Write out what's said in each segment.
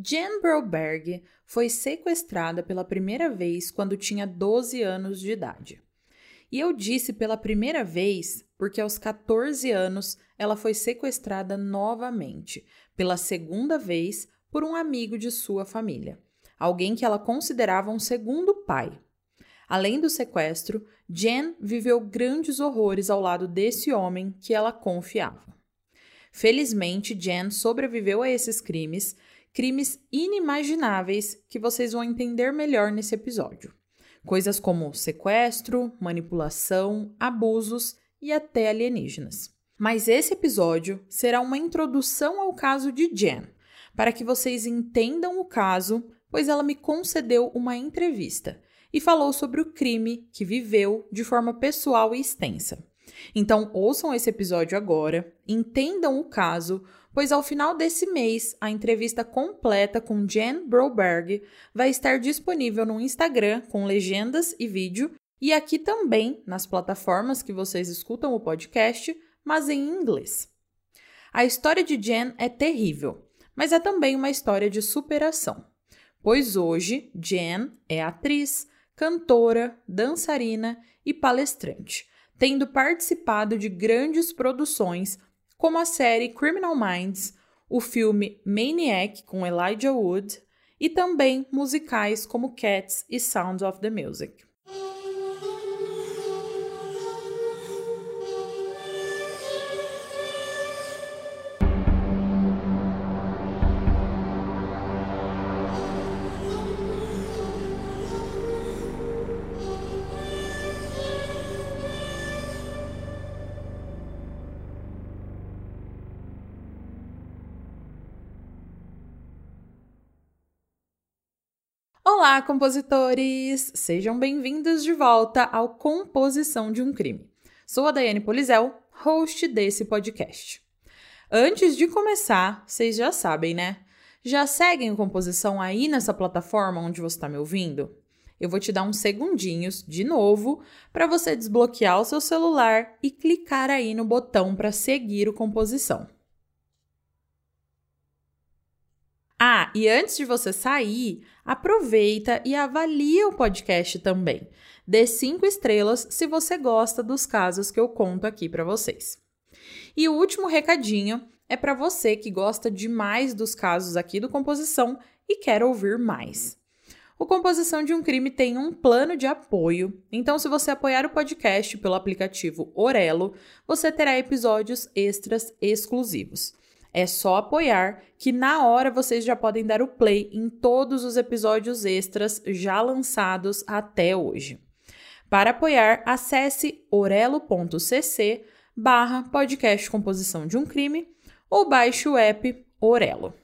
Jen Broberg foi sequestrada pela primeira vez quando tinha 12 anos de idade. E eu disse pela primeira vez porque aos 14 anos ela foi sequestrada novamente, pela segunda vez por um amigo de sua família, alguém que ela considerava um segundo pai. Além do sequestro, Jen viveu grandes horrores ao lado desse homem que ela confiava. Felizmente, Jen sobreviveu a esses crimes crimes inimagináveis que vocês vão entender melhor nesse episódio. Coisas como sequestro, manipulação, abusos e até alienígenas. Mas esse episódio será uma introdução ao caso de Jen, para que vocês entendam o caso, pois ela me concedeu uma entrevista e falou sobre o crime que viveu de forma pessoal e extensa. Então, ouçam esse episódio agora, entendam o caso, pois ao final desse mês a entrevista completa com Jen Broberg vai estar disponível no Instagram com legendas e vídeo e aqui também nas plataformas que vocês escutam o podcast, mas em inglês. A história de Jen é terrível, mas é também uma história de superação, pois hoje Jen é atriz, cantora, dançarina e palestrante tendo participado de grandes produções como a série Criminal Minds, o filme Maniac com Elijah Wood e também musicais como Cats e Sounds of the Music. Olá, compositores! Sejam bem-vindos de volta ao Composição de um Crime. Sou a Daiane Polizel, host desse podcast. Antes de começar, vocês já sabem, né? Já seguem Composição aí nessa plataforma onde você está me ouvindo? Eu vou te dar uns segundinhos de novo para você desbloquear o seu celular e clicar aí no botão para seguir o Composição. Ah, e antes de você sair, aproveita e avalia o podcast também. Dê cinco estrelas se você gosta dos casos que eu conto aqui para vocês. E o último recadinho é para você que gosta demais dos casos aqui do Composição e quer ouvir mais. O Composição de um Crime tem um plano de apoio, então se você apoiar o podcast pelo aplicativo Orelo, você terá episódios extras exclusivos. É só apoiar que na hora vocês já podem dar o play em todos os episódios extras já lançados até hoje. Para apoiar, acesse orelo.cc barra podcast composição de um crime ou baixe o app Orelo.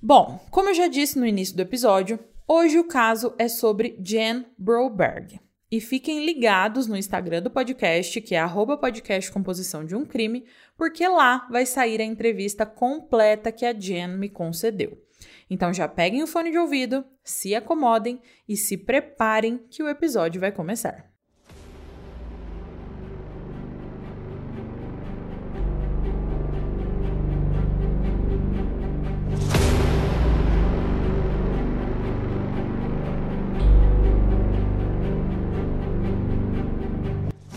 Bom, como eu já disse no início do episódio, hoje o caso é sobre Jen Broberg. E fiquem ligados no Instagram do podcast, que é arroba podcast composição de um crime, porque lá vai sair a entrevista completa que a Jen me concedeu. Então já peguem o fone de ouvido, se acomodem e se preparem que o episódio vai começar.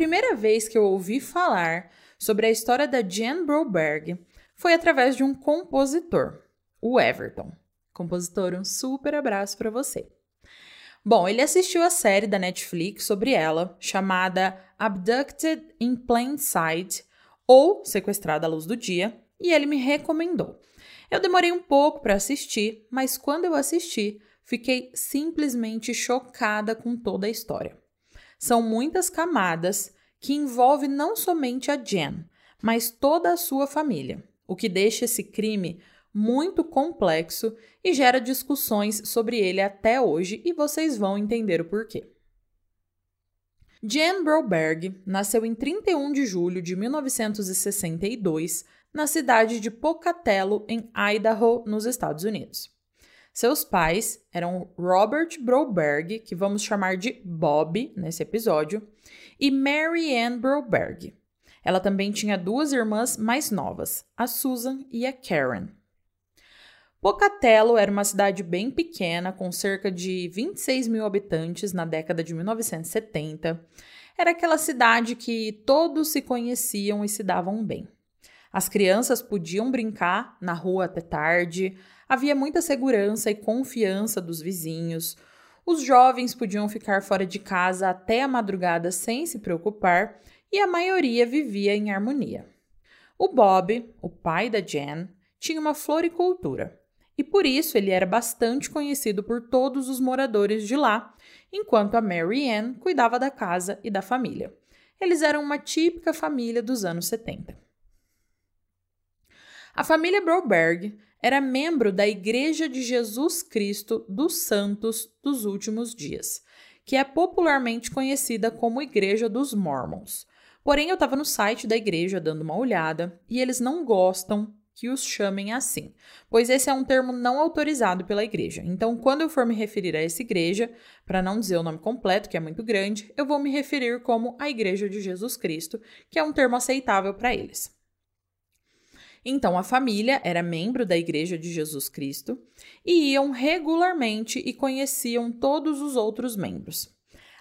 Primeira vez que eu ouvi falar sobre a história da Jan Broberg foi através de um compositor, o Everton. Compositor, um super abraço para você. Bom, ele assistiu a série da Netflix sobre ela, chamada Abducted in Plain Sight, ou Sequestrada à Luz do Dia, e ele me recomendou. Eu demorei um pouco para assistir, mas quando eu assisti, fiquei simplesmente chocada com toda a história. São muitas camadas que envolve não somente a Jen, mas toda a sua família, o que deixa esse crime muito complexo e gera discussões sobre ele até hoje, e vocês vão entender o porquê. Jan Broberg nasceu em 31 de julho de 1962 na cidade de Pocatello, em Idaho, nos Estados Unidos. Seus pais eram Robert Broberg, que vamos chamar de Bob nesse episódio, e Mary Ann Broberg. Ela também tinha duas irmãs mais novas, a Susan e a Karen. Pocatello era uma cidade bem pequena, com cerca de 26 mil habitantes na década de 1970. Era aquela cidade que todos se conheciam e se davam bem. As crianças podiam brincar na rua até tarde, havia muita segurança e confiança dos vizinhos. Os jovens podiam ficar fora de casa até a madrugada sem se preocupar e a maioria vivia em harmonia. O Bob, o pai da Jen, tinha uma floricultura e por isso ele era bastante conhecido por todos os moradores de lá, enquanto a Mary Ann cuidava da casa e da família. Eles eram uma típica família dos anos 70. A família Broberg era membro da Igreja de Jesus Cristo dos Santos dos Últimos Dias, que é popularmente conhecida como Igreja dos Mormons. Porém, eu estava no site da igreja dando uma olhada e eles não gostam que os chamem assim, pois esse é um termo não autorizado pela igreja. Então, quando eu for me referir a essa igreja, para não dizer o nome completo, que é muito grande, eu vou me referir como a Igreja de Jesus Cristo, que é um termo aceitável para eles. Então, a família era membro da Igreja de Jesus Cristo e iam regularmente e conheciam todos os outros membros.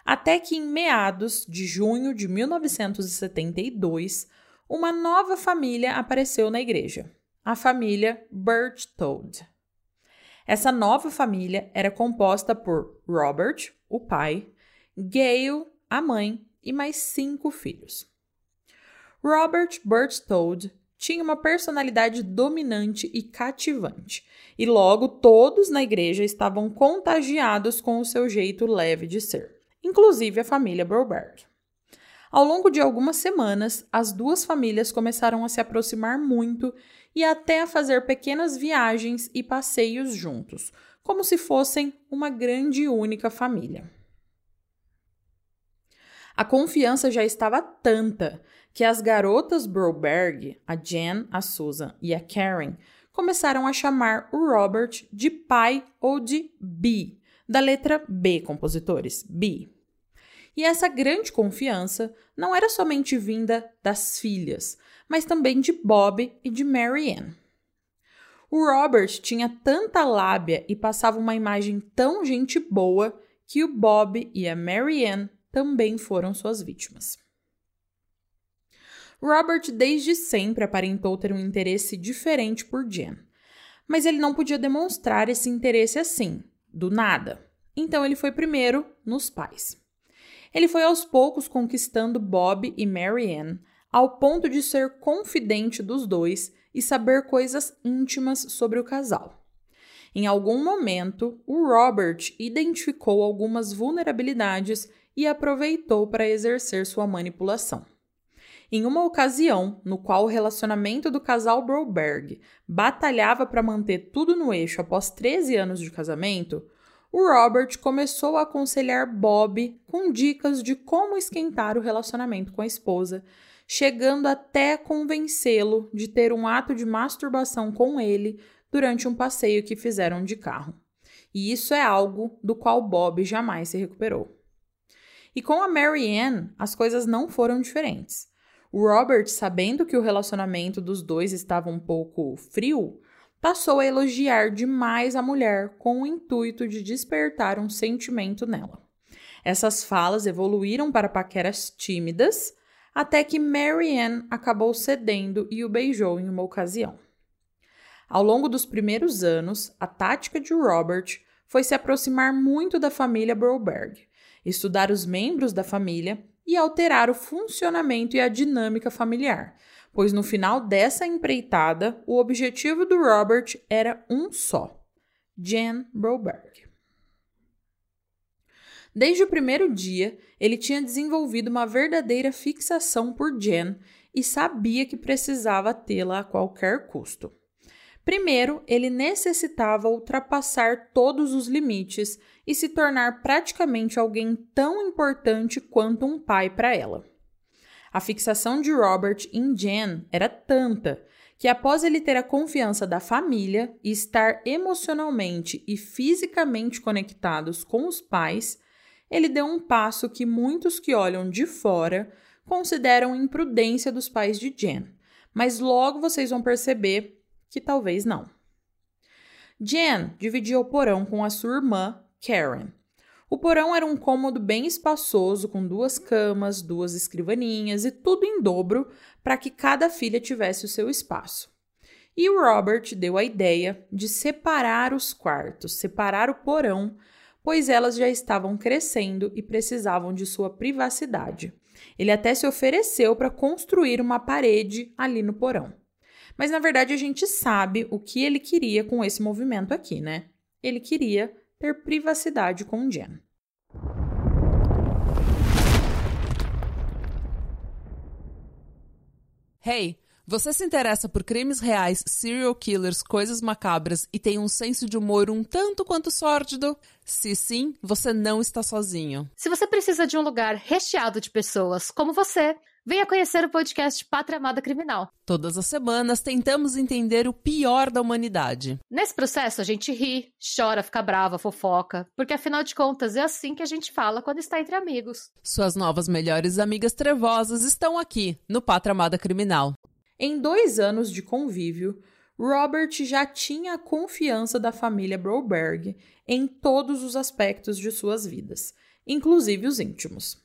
Até que em meados de junho de 1972, uma nova família apareceu na igreja a família Berchtold. Essa nova família era composta por Robert, o pai, Gail, a mãe, e mais cinco filhos. Robert Berchtold tinha uma personalidade dominante e cativante, e logo todos na igreja estavam contagiados com o seu jeito leve de ser, inclusive a família Broberg. Ao longo de algumas semanas, as duas famílias começaram a se aproximar muito e até a fazer pequenas viagens e passeios juntos, como se fossem uma grande e única família. A confiança já estava tanta que as garotas Broberg, a Jen, a Susan e a Karen, começaram a chamar o Robert de pai ou de B, da letra B, compositores, B. E essa grande confiança não era somente vinda das filhas, mas também de Bob e de Mary Ann. O Robert tinha tanta lábia e passava uma imagem tão gente boa que o Bob e a Mary Ann também foram suas vítimas. Robert desde sempre aparentou ter um interesse diferente por Jen, mas ele não podia demonstrar esse interesse assim, do nada. Então ele foi primeiro nos pais. Ele foi aos poucos conquistando Bob e Mary Ann, ao ponto de ser confidente dos dois e saber coisas íntimas sobre o casal. Em algum momento, o Robert identificou algumas vulnerabilidades e aproveitou para exercer sua manipulação. Em uma ocasião, no qual o relacionamento do casal Broberg batalhava para manter tudo no eixo após 13 anos de casamento, o Robert começou a aconselhar Bob com dicas de como esquentar o relacionamento com a esposa, chegando até convencê-lo de ter um ato de masturbação com ele durante um passeio que fizeram de carro. E isso é algo do qual Bob jamais se recuperou. E com a Mary Ann, as coisas não foram diferentes. Robert, sabendo que o relacionamento dos dois estava um pouco frio, passou a elogiar demais a mulher com o intuito de despertar um sentimento nela. Essas falas evoluíram para paqueras tímidas, até que Marianne acabou cedendo e o beijou em uma ocasião. Ao longo dos primeiros anos, a tática de Robert foi se aproximar muito da família Broberg, estudar os membros da família e alterar o funcionamento e a dinâmica familiar, pois no final dessa empreitada, o objetivo do Robert era um só: Jan Broberg. Desde o primeiro dia, ele tinha desenvolvido uma verdadeira fixação por Jen e sabia que precisava tê-la a qualquer custo. Primeiro, ele necessitava ultrapassar todos os limites e se tornar praticamente alguém tão importante quanto um pai para ela. A fixação de Robert em Jen era tanta que, após ele ter a confiança da família e estar emocionalmente e fisicamente conectados com os pais, ele deu um passo que muitos que olham de fora consideram imprudência dos pais de Jen, mas logo vocês vão perceber que talvez não. Jen dividia o porão com a sua irmã, Karen. O porão era um cômodo bem espaçoso, com duas camas, duas escrivaninhas e tudo em dobro para que cada filha tivesse o seu espaço. E o Robert deu a ideia de separar os quartos, separar o porão pois elas já estavam crescendo e precisavam de sua privacidade. Ele até se ofereceu para construir uma parede ali no porão. Mas na verdade a gente sabe o que ele queria com esse movimento aqui, né? Ele queria ter privacidade com Jen. Hey, você se interessa por crimes reais, serial killers, coisas macabras e tem um senso de humor um tanto quanto sórdido? Se sim, você não está sozinho. Se você precisa de um lugar recheado de pessoas como você, venha conhecer o podcast Pátria Amada Criminal. Todas as semanas tentamos entender o pior da humanidade. Nesse processo a gente ri, chora, fica brava, fofoca, porque afinal de contas é assim que a gente fala quando está entre amigos. Suas novas melhores amigas trevosas estão aqui no Pátria Amada Criminal. Em dois anos de convívio, Robert já tinha a confiança da família Broberg em todos os aspectos de suas vidas, inclusive os íntimos.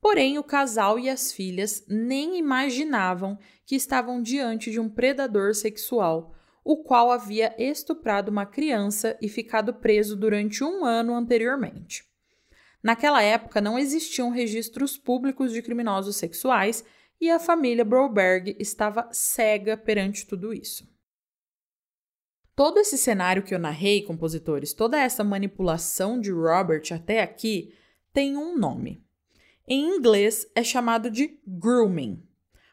Porém, o casal e as filhas nem imaginavam que estavam diante de um predador sexual, o qual havia estuprado uma criança e ficado preso durante um ano anteriormente. Naquela época não existiam registros públicos de criminosos sexuais e a família Broberg estava cega perante tudo isso. Todo esse cenário que eu narrei, compositores, toda essa manipulação de Robert até aqui tem um nome. Em inglês é chamado de grooming,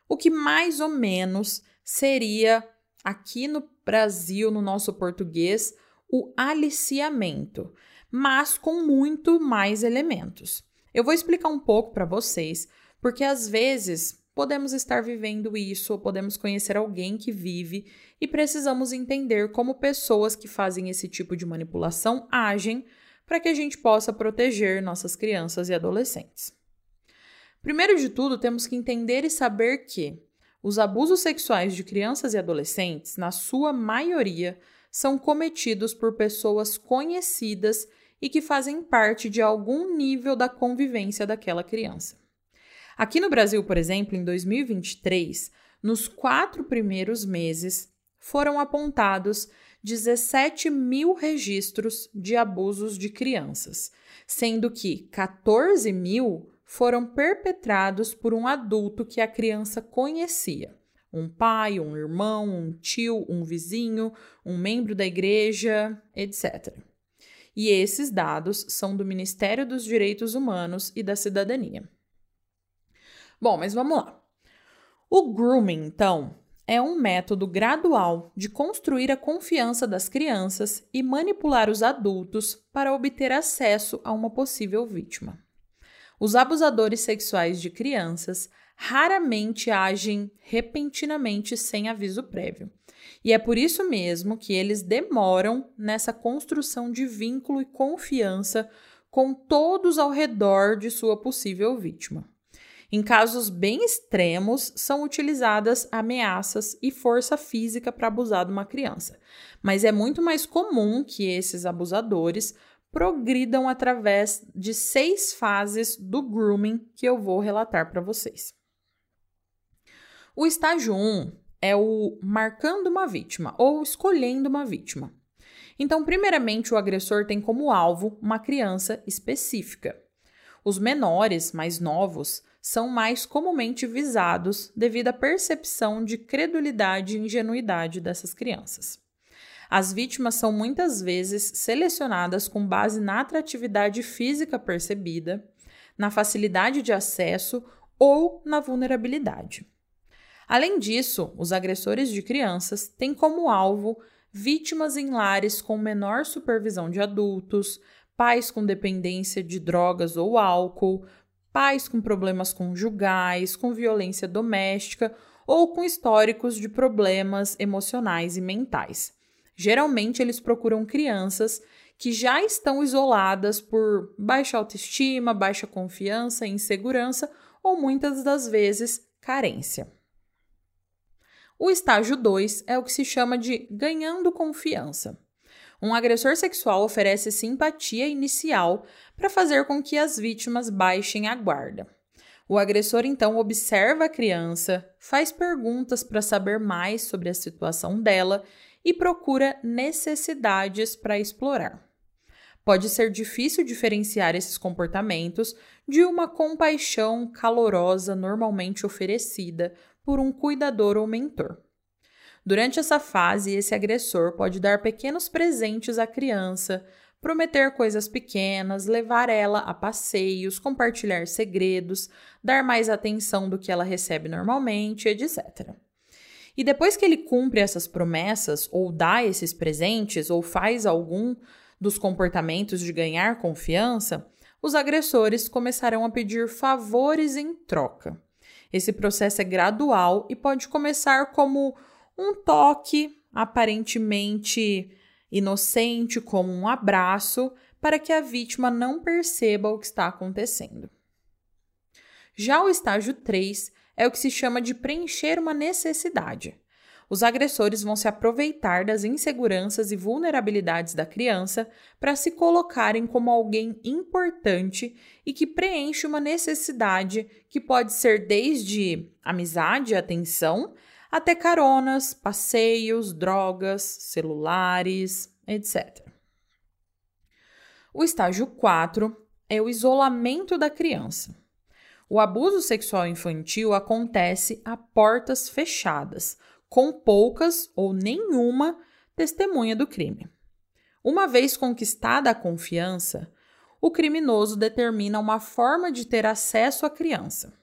o que mais ou menos seria aqui no Brasil, no nosso português, o aliciamento, mas com muito mais elementos. Eu vou explicar um pouco para vocês, porque às vezes podemos estar vivendo isso ou podemos conhecer alguém que vive e precisamos entender como pessoas que fazem esse tipo de manipulação agem para que a gente possa proteger nossas crianças e adolescentes. Primeiro de tudo, temos que entender e saber que os abusos sexuais de crianças e adolescentes, na sua maioria, são cometidos por pessoas conhecidas e que fazem parte de algum nível da convivência daquela criança. Aqui no Brasil, por exemplo, em 2023, nos quatro primeiros meses, foram apontados 17 mil registros de abusos de crianças, sendo que 14 mil foram perpetrados por um adulto que a criança conhecia. Um pai, um irmão, um tio, um vizinho, um membro da igreja, etc. E esses dados são do Ministério dos Direitos Humanos e da Cidadania. Bom, mas vamos lá. O grooming, então, é um método gradual de construir a confiança das crianças e manipular os adultos para obter acesso a uma possível vítima. Os abusadores sexuais de crianças raramente agem repentinamente sem aviso prévio. E é por isso mesmo que eles demoram nessa construção de vínculo e confiança com todos ao redor de sua possível vítima. Em casos bem extremos, são utilizadas ameaças e força física para abusar de uma criança. Mas é muito mais comum que esses abusadores progridam através de seis fases do grooming que eu vou relatar para vocês. O estágio 1 é o marcando uma vítima ou escolhendo uma vítima. Então, primeiramente, o agressor tem como alvo uma criança específica. Os menores, mais novos, são mais comumente visados devido à percepção de credulidade e ingenuidade dessas crianças. As vítimas são muitas vezes selecionadas com base na atratividade física percebida, na facilidade de acesso ou na vulnerabilidade. Além disso, os agressores de crianças têm como alvo vítimas em lares com menor supervisão de adultos, pais com dependência de drogas ou álcool, pais com problemas conjugais, com violência doméstica ou com históricos de problemas emocionais e mentais. Geralmente, eles procuram crianças que já estão isoladas por baixa autoestima, baixa confiança, insegurança ou muitas das vezes carência. O estágio 2 é o que se chama de ganhando confiança. Um agressor sexual oferece simpatia inicial para fazer com que as vítimas baixem a guarda. O agressor então observa a criança, faz perguntas para saber mais sobre a situação dela e procura necessidades para explorar. Pode ser difícil diferenciar esses comportamentos de uma compaixão calorosa normalmente oferecida por um cuidador ou mentor. Durante essa fase, esse agressor pode dar pequenos presentes à criança, prometer coisas pequenas, levar ela a passeios, compartilhar segredos, dar mais atenção do que ela recebe normalmente, etc. E depois que ele cumpre essas promessas, ou dá esses presentes, ou faz algum dos comportamentos de ganhar confiança, os agressores começarão a pedir favores em troca. Esse processo é gradual e pode começar como um toque aparentemente inocente, como um abraço, para que a vítima não perceba o que está acontecendo. Já o estágio 3 é o que se chama de preencher uma necessidade. Os agressores vão se aproveitar das inseguranças e vulnerabilidades da criança para se colocarem como alguém importante e que preenche uma necessidade que pode ser desde amizade atenção até caronas, passeios, drogas, celulares, etc. O estágio 4 é o isolamento da criança. O abuso sexual infantil acontece a portas fechadas, com poucas ou nenhuma testemunha do crime. Uma vez conquistada a confiança, o criminoso determina uma forma de ter acesso à criança.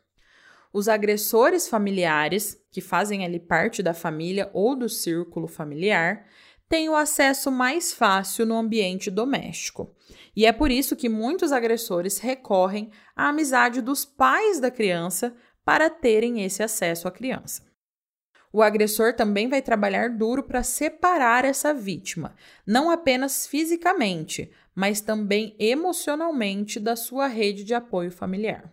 Os agressores familiares, que fazem ali parte da família ou do círculo familiar, têm o acesso mais fácil no ambiente doméstico. E é por isso que muitos agressores recorrem à amizade dos pais da criança para terem esse acesso à criança. O agressor também vai trabalhar duro para separar essa vítima, não apenas fisicamente, mas também emocionalmente da sua rede de apoio familiar.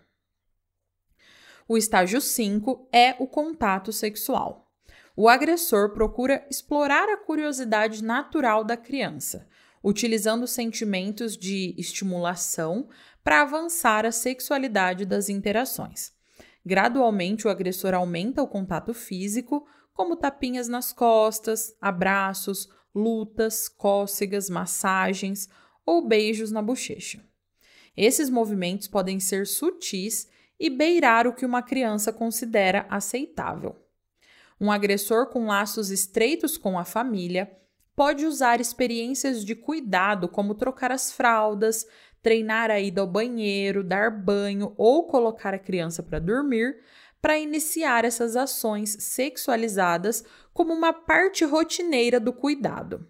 O estágio 5 é o contato sexual. O agressor procura explorar a curiosidade natural da criança, utilizando sentimentos de estimulação para avançar a sexualidade das interações. Gradualmente, o agressor aumenta o contato físico, como tapinhas nas costas, abraços, lutas, cócegas, massagens ou beijos na bochecha. Esses movimentos podem ser sutis e beirar o que uma criança considera aceitável. Um agressor com laços estreitos com a família pode usar experiências de cuidado, como trocar as fraldas, treinar a ida ao banheiro, dar banho ou colocar a criança para dormir, para iniciar essas ações sexualizadas como uma parte rotineira do cuidado.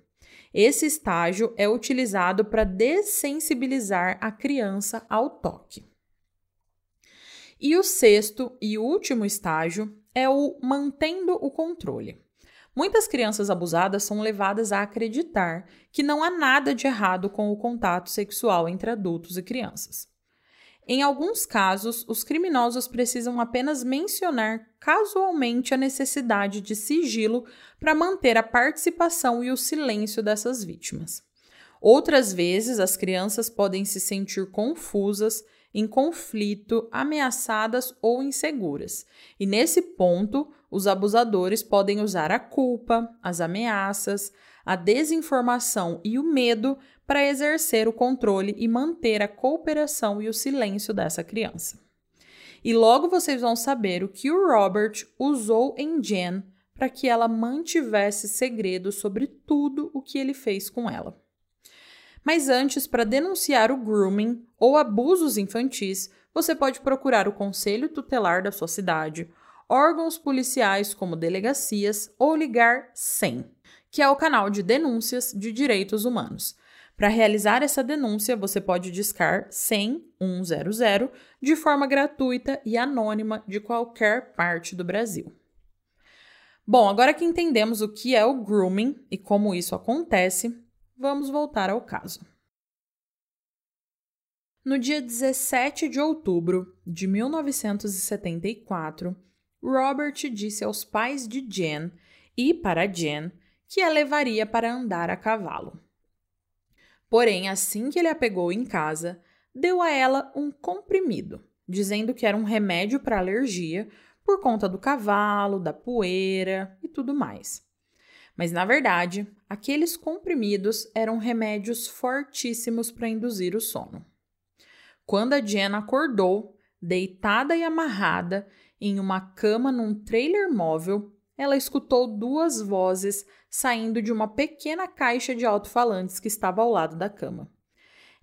Esse estágio é utilizado para dessensibilizar a criança ao toque. E o sexto e último estágio é o mantendo o controle. Muitas crianças abusadas são levadas a acreditar que não há nada de errado com o contato sexual entre adultos e crianças. Em alguns casos, os criminosos precisam apenas mencionar casualmente a necessidade de sigilo para manter a participação e o silêncio dessas vítimas. Outras vezes, as crianças podem se sentir confusas, em conflito, ameaçadas ou inseguras. E nesse ponto, os abusadores podem usar a culpa, as ameaças, a desinformação e o medo para exercer o controle e manter a cooperação e o silêncio dessa criança. E logo vocês vão saber o que o Robert usou em Jen para que ela mantivesse segredo sobre tudo o que ele fez com ela. Mas antes, para denunciar o grooming ou abusos infantis, você pode procurar o conselho tutelar da sua cidade, órgãos policiais como delegacias ou ligar 100, que é o canal de denúncias de direitos humanos. Para realizar essa denúncia, você pode discar 100 100 de forma gratuita e anônima de qualquer parte do Brasil. Bom, agora que entendemos o que é o grooming e como isso acontece, vamos voltar ao caso. No dia 17 de outubro de 1974, Robert disse aos pais de Jen e para Jen que a levaria para andar a cavalo. Porém, assim que ele a pegou em casa, deu a ela um comprimido, dizendo que era um remédio para alergia por conta do cavalo, da poeira e tudo mais. Mas na verdade, aqueles comprimidos eram remédios fortíssimos para induzir o sono. Quando a Jen acordou, deitada e amarrada em uma cama num trailer móvel, ela escutou duas vozes saindo de uma pequena caixa de alto-falantes que estava ao lado da cama.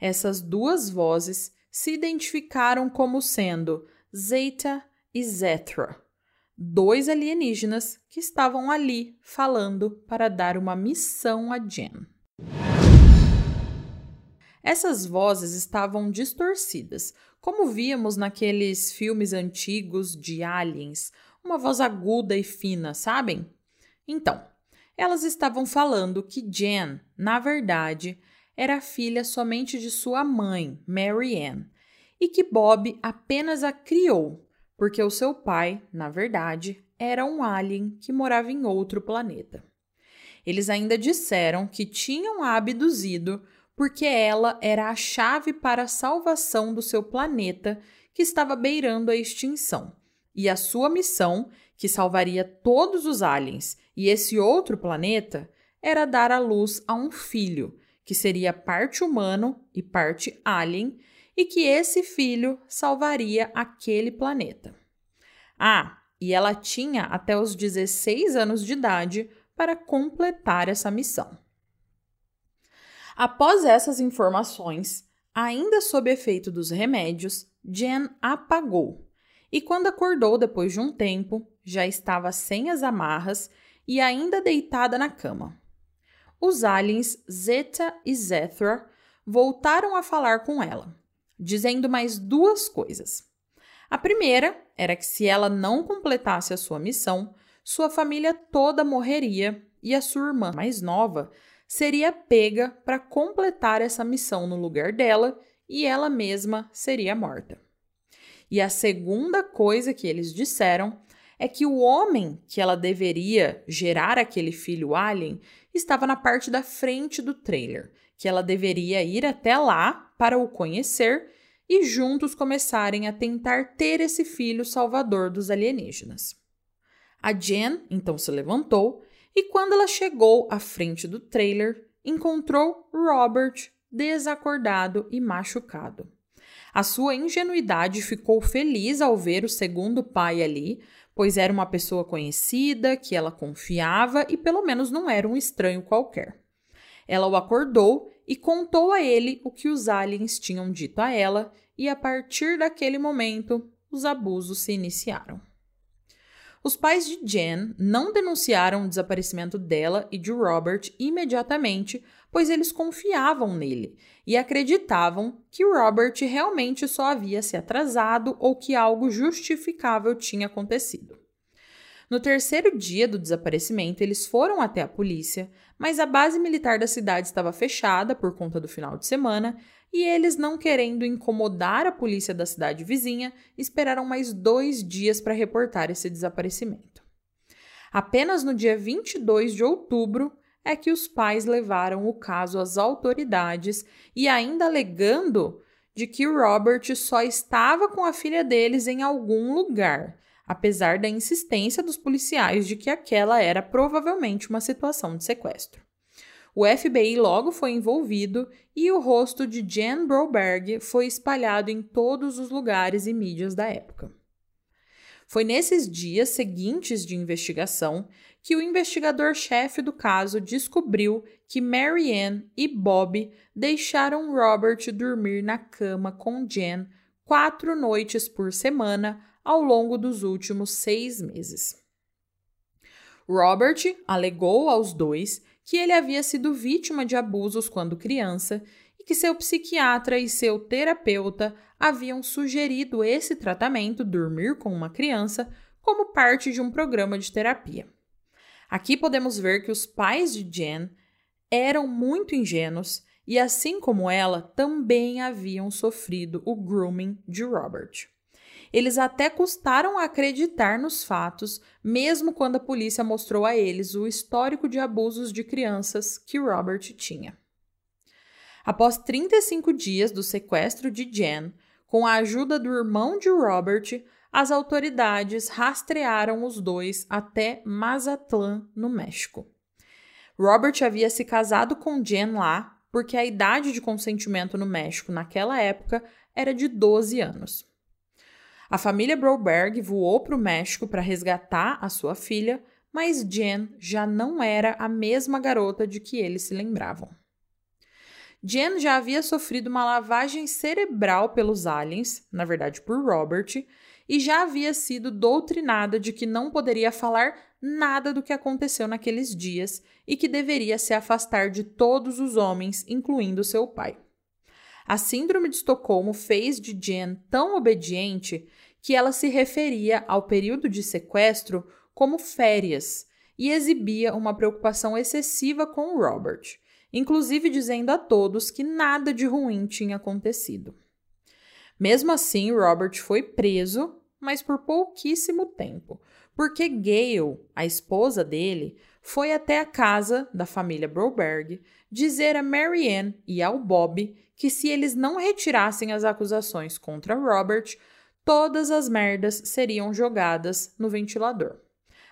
Essas duas vozes se identificaram como sendo Zeta e Zetra, dois alienígenas que estavam ali falando para dar uma missão a Jen. Essas vozes estavam distorcidas, como víamos naqueles filmes antigos de aliens, uma voz aguda e fina, sabem? Então, elas estavam falando que Jen, na verdade, era filha somente de sua mãe, Mary Ann, e que Bob apenas a criou porque o seu pai, na verdade, era um alien que morava em outro planeta. Eles ainda disseram que tinham a abduzido porque ela era a chave para a salvação do seu planeta que estava beirando a extinção. E a sua missão, que salvaria todos os aliens e esse outro planeta, era dar à luz a um filho, que seria parte humano e parte alien, e que esse filho salvaria aquele planeta. Ah, e ela tinha até os 16 anos de idade para completar essa missão. Após essas informações, ainda sob efeito dos remédios, Jen apagou e, quando acordou depois de um tempo, já estava sem as amarras e ainda deitada na cama. Os aliens Zeta e Zethra voltaram a falar com ela dizendo mais duas coisas. A primeira era que se ela não completasse a sua missão, sua família toda morreria e a sua irmã mais nova seria pega para completar essa missão no lugar dela e ela mesma seria morta. E a segunda coisa que eles disseram é que o homem que ela deveria gerar aquele filho alien estava na parte da frente do trailer, que ela deveria ir até lá para o conhecer e juntos começarem a tentar ter esse filho salvador dos alienígenas. A Jen então se levantou e, quando ela chegou à frente do trailer, encontrou Robert desacordado e machucado. A sua ingenuidade ficou feliz ao ver o segundo pai ali, pois era uma pessoa conhecida, que ela confiava e pelo menos não era um estranho qualquer. Ela o acordou e contou a ele o que os aliens tinham dito a ela, e a partir daquele momento os abusos se iniciaram. Os pais de Jen não denunciaram o desaparecimento dela e de Robert imediatamente, pois eles confiavam nele e acreditavam que Robert realmente só havia se atrasado ou que algo justificável tinha acontecido. No terceiro dia do desaparecimento, eles foram até a polícia, mas a base militar da cidade estava fechada por conta do final de semana e eles, não querendo incomodar a polícia da cidade vizinha, esperaram mais dois dias para reportar esse desaparecimento. Apenas no dia 22 de outubro é que os pais levaram o caso às autoridades e ainda alegando de que Robert só estava com a filha deles em algum lugar, apesar da insistência dos policiais de que aquela era provavelmente uma situação de sequestro. O FBI logo foi envolvido e o rosto de Jan Broberg foi espalhado em todos os lugares e mídias da época. Foi nesses dias seguintes de investigação que o investigador-chefe do caso descobriu que Marianne e Bob deixaram Robert dormir na cama com Jen quatro noites por semana ao longo dos últimos seis meses. Robert alegou aos dois que ele havia sido vítima de abusos quando criança e que seu psiquiatra e seu terapeuta haviam sugerido esse tratamento, dormir com uma criança, como parte de um programa de terapia. Aqui podemos ver que os pais de Jen eram muito ingênuos e, assim como ela, também haviam sofrido o grooming de Robert. Eles até custaram acreditar nos fatos, mesmo quando a polícia mostrou a eles o histórico de abusos de crianças que Robert tinha. Após 35 dias do sequestro de Jen, com a ajuda do irmão de Robert, as autoridades rastrearam os dois até Mazatlán, no México. Robert havia se casado com Jen lá porque a idade de consentimento no México naquela época era de 12 anos. A família Broberg voou para o México para resgatar a sua filha, mas Jen já não era a mesma garota de que eles se lembravam. Jen já havia sofrido uma lavagem cerebral pelos aliens, na verdade por Robert, e já havia sido doutrinada de que não poderia falar nada do que aconteceu naqueles dias e que deveria se afastar de todos os homens, incluindo seu pai. A síndrome de Estocolmo fez de Jen tão obediente que ela se referia ao período de sequestro como férias e exibia uma preocupação excessiva com Robert inclusive dizendo a todos que nada de ruim tinha acontecido. Mesmo assim, Robert foi preso, mas por pouquíssimo tempo, porque Gail, a esposa dele, foi até a casa da família Broberg dizer a Marianne e ao Bob que se eles não retirassem as acusações contra Robert, todas as merdas seriam jogadas no ventilador.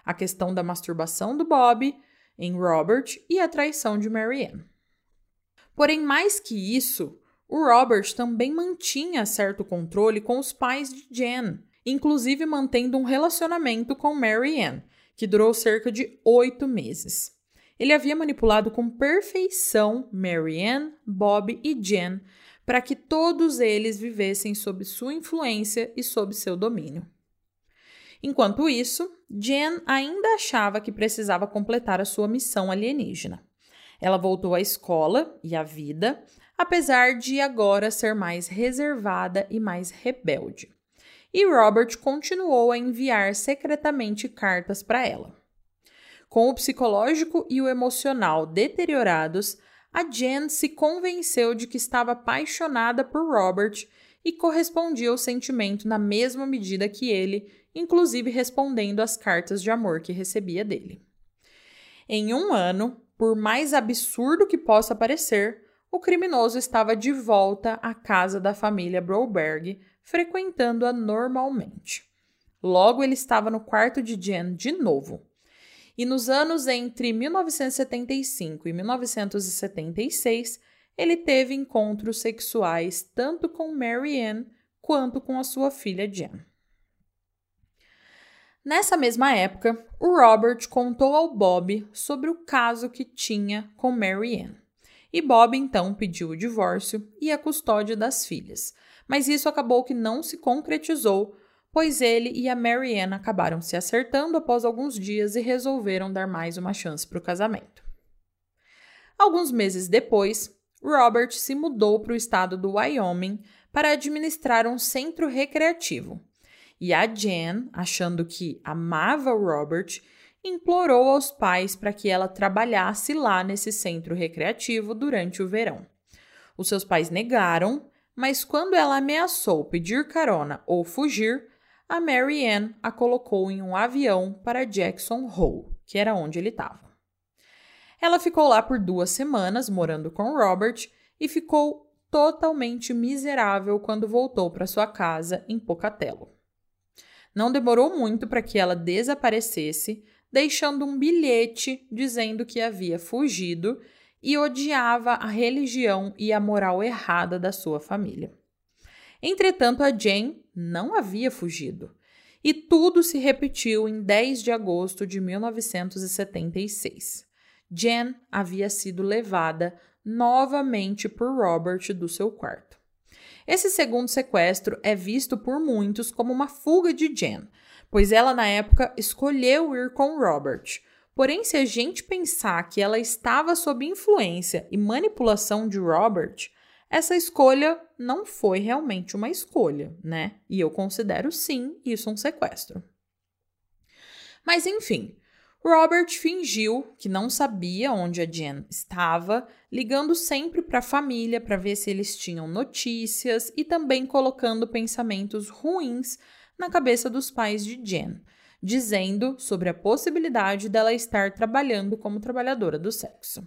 A questão da masturbação do Bob, em Robert e a traição de Marianne. Porém, mais que isso, o Robert também mantinha certo controle com os pais de Jen, inclusive mantendo um relacionamento com Marianne, que durou cerca de oito meses. Ele havia manipulado com perfeição Marianne, Bob e Jen para que todos eles vivessem sob sua influência e sob seu domínio. Enquanto isso, Jen ainda achava que precisava completar a sua missão alienígena. Ela voltou à escola e à vida, apesar de agora ser mais reservada e mais rebelde. E Robert continuou a enviar secretamente cartas para ela. Com o psicológico e o emocional deteriorados, a Jen se convenceu de que estava apaixonada por Robert e correspondia ao sentimento na mesma medida que ele, inclusive respondendo às cartas de amor que recebia dele. Em um ano, por mais absurdo que possa parecer, o criminoso estava de volta à casa da família Broberg, frequentando-a normalmente. Logo, ele estava no quarto de Jen de novo. E nos anos entre 1975 e 1976, ele teve encontros sexuais tanto com Marianne quanto com a sua filha Jen. Nessa mesma época, o Robert contou ao Bob sobre o caso que tinha com Marianne. E Bob então pediu o divórcio e a custódia das filhas, mas isso acabou que não se concretizou, pois ele e a Marianne acabaram se acertando após alguns dias e resolveram dar mais uma chance para o casamento. Alguns meses depois, Robert se mudou para o estado do Wyoming para administrar um centro recreativo e a Jen, achando que amava Robert, implorou aos pais para que ela trabalhasse lá nesse centro recreativo durante o verão. Os seus pais negaram, mas quando ela ameaçou pedir carona ou fugir, a Mary Ann a colocou em um avião para Jackson Hole, que era onde ele estava. Ela ficou lá por duas semanas morando com Robert e ficou totalmente miserável quando voltou para sua casa em Pocatello. Não demorou muito para que ela desaparecesse, deixando um bilhete dizendo que havia fugido e odiava a religião e a moral errada da sua família. Entretanto, a Jane não havia fugido. E tudo se repetiu em 10 de agosto de 1976. Jen havia sido levada novamente por Robert do seu quarto. Esse segundo sequestro é visto por muitos como uma fuga de Jen, pois ela na época escolheu ir com Robert. Porém, se a gente pensar que ela estava sob influência e manipulação de Robert, essa escolha não foi realmente uma escolha, né? E eu considero sim isso um sequestro. Mas enfim, Robert fingiu que não sabia onde a Jen estava, ligando sempre para a família para ver se eles tinham notícias e também colocando pensamentos ruins na cabeça dos pais de Jen, dizendo sobre a possibilidade dela estar trabalhando como trabalhadora do sexo.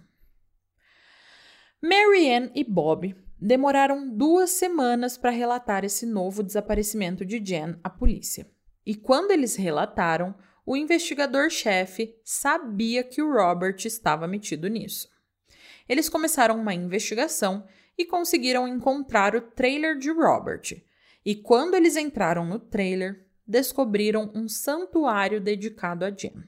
Marianne e Bob demoraram duas semanas para relatar esse novo desaparecimento de Jen à polícia. E quando eles relataram, o investigador-chefe sabia que o Robert estava metido nisso. Eles começaram uma investigação e conseguiram encontrar o trailer de Robert. E quando eles entraram no trailer, descobriram um santuário dedicado a Jen.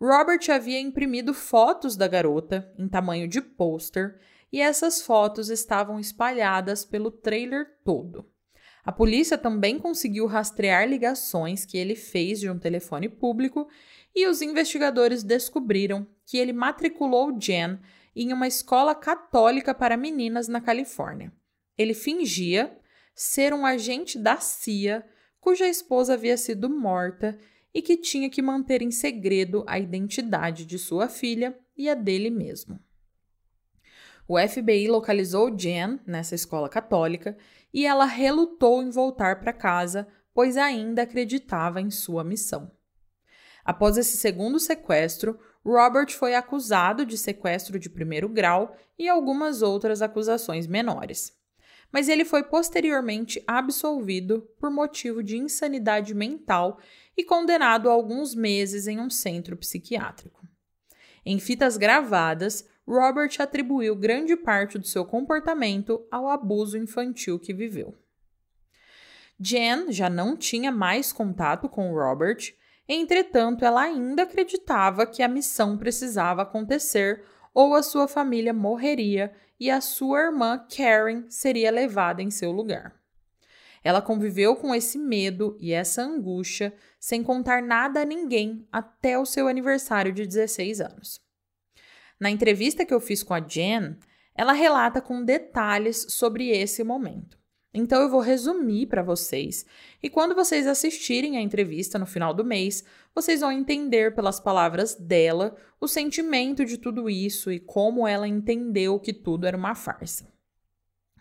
Robert havia imprimido fotos da garota em tamanho de pôster e essas fotos estavam espalhadas pelo trailer todo. A polícia também conseguiu rastrear ligações que ele fez de um telefone público e os investigadores descobriram que ele matriculou Jen em uma escola católica para meninas na Califórnia. Ele fingia ser um agente da CIA cuja esposa havia sido morta e que tinha que manter em segredo a identidade de sua filha e a dele mesmo. O FBI localizou Jen nessa escola católica e ela relutou em voltar para casa, pois ainda acreditava em sua missão. Após esse segundo sequestro, Robert foi acusado de sequestro de primeiro grau e algumas outras acusações menores. Mas ele foi posteriormente absolvido por motivo de insanidade mental e condenado a alguns meses em um centro psiquiátrico. Em fitas gravadas, Robert atribuiu grande parte do seu comportamento ao abuso infantil que viveu. Jen já não tinha mais contato com Robert, entretanto, ela ainda acreditava que a missão precisava acontecer ou a sua família morreria e a sua irmã Karen seria levada em seu lugar. Ela conviveu com esse medo e essa angústia sem contar nada a ninguém até o seu aniversário de 16 anos. Na entrevista que eu fiz com a Jen, ela relata com detalhes sobre esse momento. Então eu vou resumir para vocês, e quando vocês assistirem a entrevista no final do mês, vocês vão entender pelas palavras dela o sentimento de tudo isso e como ela entendeu que tudo era uma farsa.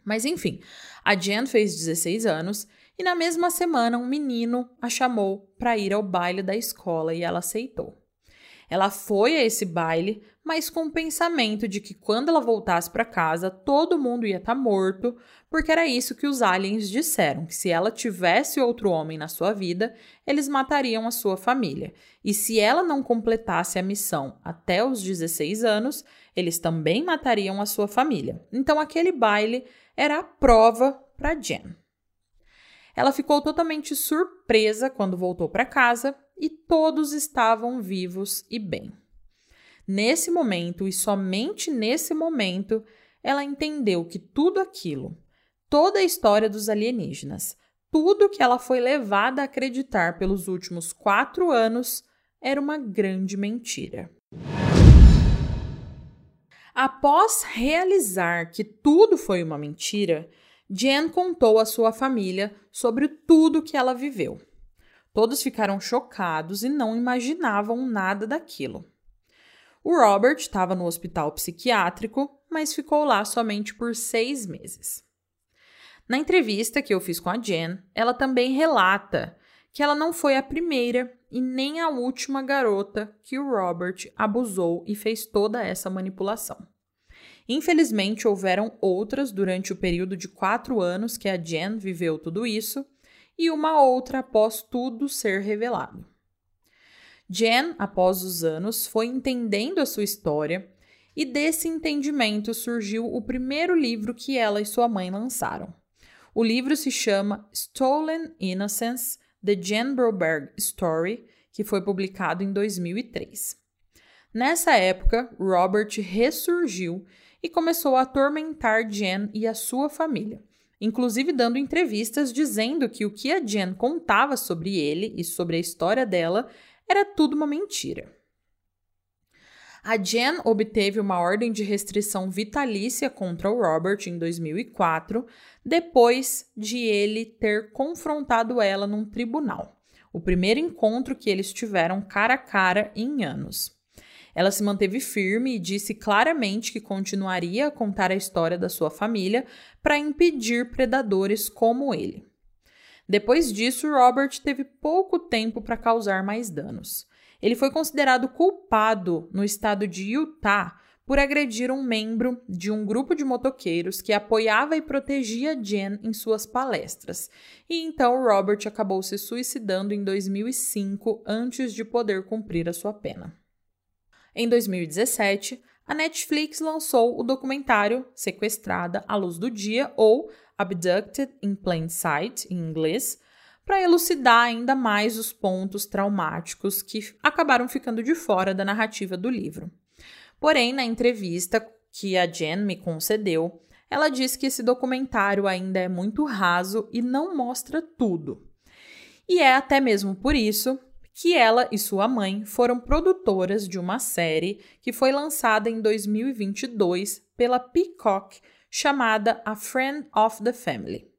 Mas enfim, a Jen fez 16 anos e na mesma semana um menino a chamou para ir ao baile da escola e ela aceitou. Ela foi a esse baile, mas com o pensamento de que quando ela voltasse para casa, todo mundo ia estar tá morto, porque era isso que os aliens disseram, que se ela tivesse outro homem na sua vida, eles matariam a sua família. E se ela não completasse a missão até os 16 anos, eles também matariam a sua família. Então aquele baile era a prova para Jen. Ela ficou totalmente surpresa quando voltou para casa e todos estavam vivos e bem. Nesse momento, e somente nesse momento, ela entendeu que tudo aquilo, toda a história dos alienígenas, tudo que ela foi levada a acreditar pelos últimos quatro anos, era uma grande mentira. Após realizar que tudo foi uma mentira, Jen contou à sua família sobre tudo que ela viveu. Todos ficaram chocados e não imaginavam nada daquilo. O Robert estava no hospital psiquiátrico, mas ficou lá somente por seis meses. Na entrevista que eu fiz com a Jen, ela também relata que ela não foi a primeira e nem a última garota que o Robert abusou e fez toda essa manipulação. Infelizmente, houveram outras durante o período de quatro anos que a Jen viveu tudo isso, e uma outra após tudo ser revelado. Jen, após os anos, foi entendendo a sua história, e desse entendimento surgiu o primeiro livro que ela e sua mãe lançaram. O livro se chama Stolen Innocence The Jen Broberg Story, que foi publicado em 2003. Nessa época, Robert ressurgiu e começou a atormentar Jen e a sua família, inclusive dando entrevistas dizendo que o que a Jen contava sobre ele e sobre a história dela era tudo uma mentira. A Jen obteve uma ordem de restrição vitalícia contra o Robert em 2004, depois de ele ter confrontado ela num tribunal. O primeiro encontro que eles tiveram cara a cara em anos. Ela se manteve firme e disse claramente que continuaria a contar a história da sua família para impedir predadores como ele. Depois disso, Robert teve pouco tempo para causar mais danos. Ele foi considerado culpado no estado de Utah por agredir um membro de um grupo de motoqueiros que apoiava e protegia Jen em suas palestras. E então Robert acabou se suicidando em 2005 antes de poder cumprir a sua pena. Em 2017, a Netflix lançou o documentário Sequestrada à Luz do Dia ou Abducted in Plain Sight em inglês, para elucidar ainda mais os pontos traumáticos que acabaram ficando de fora da narrativa do livro. Porém, na entrevista que a Jen me concedeu, ela disse que esse documentário ainda é muito raso e não mostra tudo. E é até mesmo por isso que ela e sua mãe foram produtoras de uma série que foi lançada em 2022 pela Peacock chamada A Friend of the Family.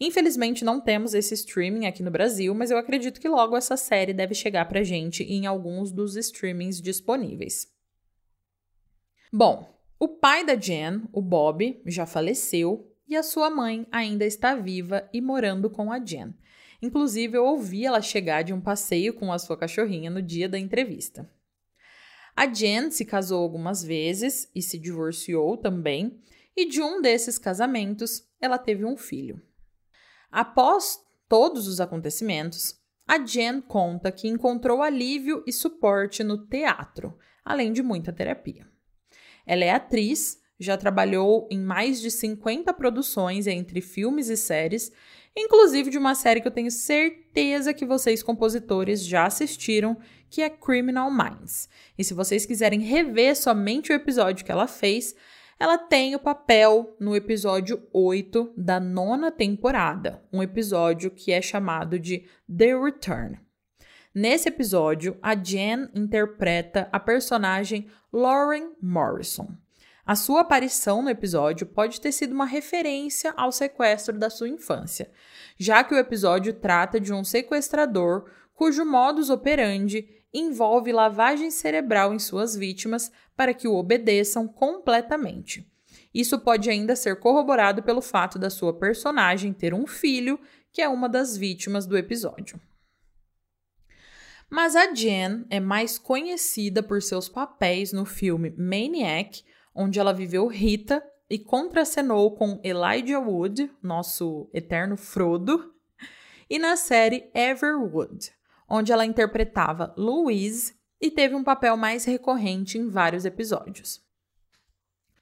Infelizmente não temos esse streaming aqui no Brasil, mas eu acredito que logo essa série deve chegar pra gente em alguns dos streamings disponíveis. Bom, o pai da Jen, o Bob, já faleceu e a sua mãe ainda está viva e morando com a Jen. Inclusive, eu ouvi ela chegar de um passeio com a sua cachorrinha no dia da entrevista. A Jen se casou algumas vezes e se divorciou também, e de um desses casamentos ela teve um filho. Após todos os acontecimentos, a Jen conta que encontrou alívio e suporte no teatro, além de muita terapia. Ela é atriz, já trabalhou em mais de 50 produções entre filmes e séries, inclusive de uma série que eu tenho certeza que vocês compositores já assistiram, que é Criminal Minds. E se vocês quiserem rever somente o episódio que ela fez, ela tem o papel no episódio 8 da nona temporada, um episódio que é chamado de The Return. Nesse episódio, a Jen interpreta a personagem Lauren Morrison. A sua aparição no episódio pode ter sido uma referência ao sequestro da sua infância, já que o episódio trata de um sequestrador cujo modus operandi envolve lavagem cerebral em suas vítimas para que o obedeçam completamente. Isso pode ainda ser corroborado pelo fato da sua personagem ter um filho, que é uma das vítimas do episódio. Mas a Jen é mais conhecida por seus papéis no filme Maniac, onde ela viveu Rita e contracenou com Elijah Wood, nosso eterno Frodo, e na série Everwood, onde ela interpretava Louise e teve um papel mais recorrente em vários episódios.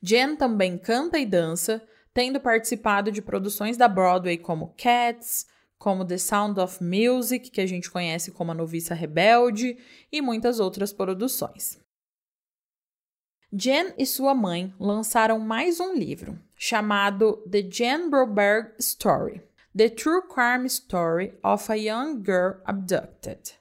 Jen também canta e dança, tendo participado de produções da Broadway como Cats, como The Sound of Music, que a gente conhece como A Noviça Rebelde, e muitas outras produções. Jen e sua mãe lançaram mais um livro, chamado The Jen Broberg Story, The True Crime Story of a Young Girl Abducted.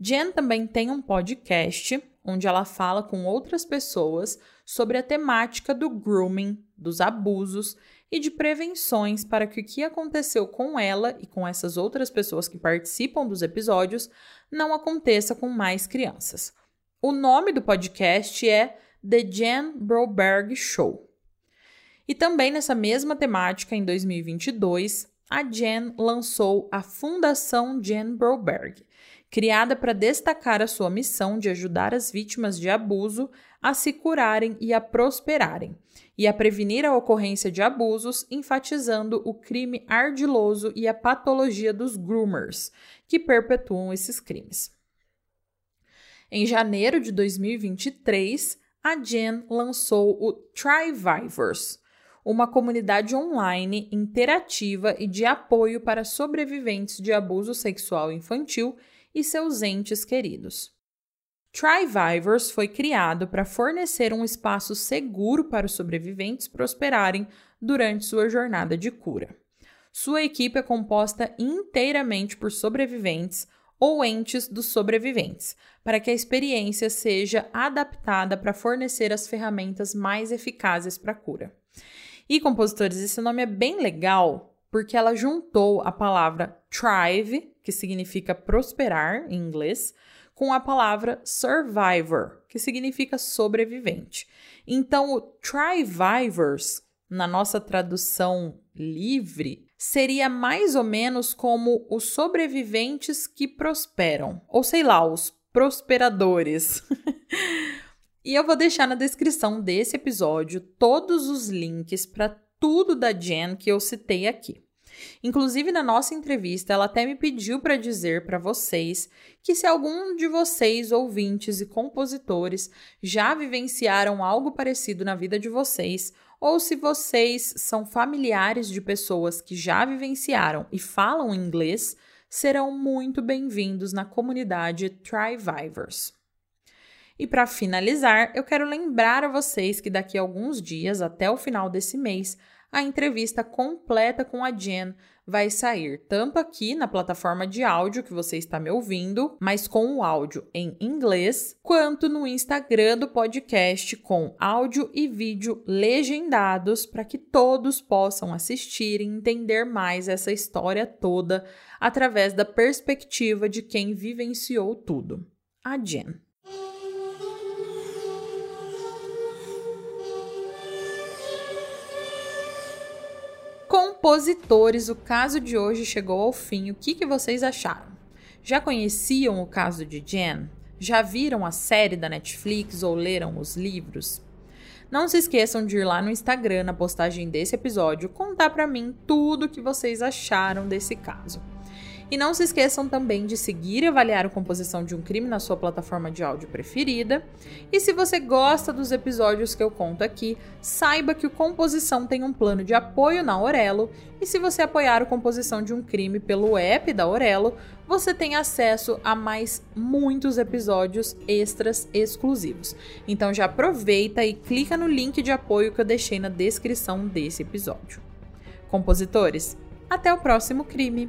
Jen também tem um podcast onde ela fala com outras pessoas sobre a temática do grooming, dos abusos e de prevenções para que o que aconteceu com ela e com essas outras pessoas que participam dos episódios não aconteça com mais crianças. O nome do podcast é The Jen Broberg Show. E também nessa mesma temática, em 2022, a Jen lançou a Fundação Jen Broberg, criada para destacar a sua missão de ajudar as vítimas de abuso a se curarem e a prosperarem, e a prevenir a ocorrência de abusos, enfatizando o crime ardiloso e a patologia dos groomers, que perpetuam esses crimes. Em janeiro de 2023, a Jen lançou o Trivivors, uma comunidade online interativa e de apoio para sobreviventes de abuso sexual infantil e seus entes queridos. Trivivors foi criado para fornecer um espaço seguro para os sobreviventes prosperarem durante sua jornada de cura. Sua equipe é composta inteiramente por sobreviventes ou entes dos sobreviventes, para que a experiência seja adaptada para fornecer as ferramentas mais eficazes para a cura. E compositores, esse nome é bem legal porque ela juntou a palavra thrive, que significa prosperar em inglês, com a palavra survivor, que significa sobrevivente. Então, o Thrivivors, na nossa tradução livre, seria mais ou menos como os sobreviventes que prosperam, ou sei lá, os prosperadores. e eu vou deixar na descrição desse episódio todos os links para tudo da Jen que eu citei aqui. Inclusive, na nossa entrevista, ela até me pediu para dizer para vocês que se algum de vocês, ouvintes e compositores, já vivenciaram algo parecido na vida de vocês, ou se vocês são familiares de pessoas que já vivenciaram e falam inglês, serão muito bem-vindos na comunidade Thrivivors. E para finalizar, eu quero lembrar a vocês que daqui a alguns dias, até o final desse mês, a entrevista completa com a Jen vai sair tanto aqui na plataforma de áudio que você está me ouvindo, mas com o áudio em inglês, quanto no Instagram do podcast com áudio e vídeo legendados para que todos possam assistir e entender mais essa história toda através da perspectiva de quem vivenciou tudo. A Jen. Compositores, o caso de hoje chegou ao fim. O que, que vocês acharam? Já conheciam o caso de Jen? Já viram a série da Netflix ou leram os livros? Não se esqueçam de ir lá no Instagram, na postagem desse episódio, contar para mim tudo o que vocês acharam desse caso. E não se esqueçam também de seguir e avaliar a composição de um crime na sua plataforma de áudio preferida. E se você gosta dos episódios que eu conto aqui, saiba que o Composição tem um plano de apoio na Aurelo. E se você apoiar a composição de um crime pelo app da Aurelo, você tem acesso a mais muitos episódios extras exclusivos. Então já aproveita e clica no link de apoio que eu deixei na descrição desse episódio. Compositores, até o próximo crime!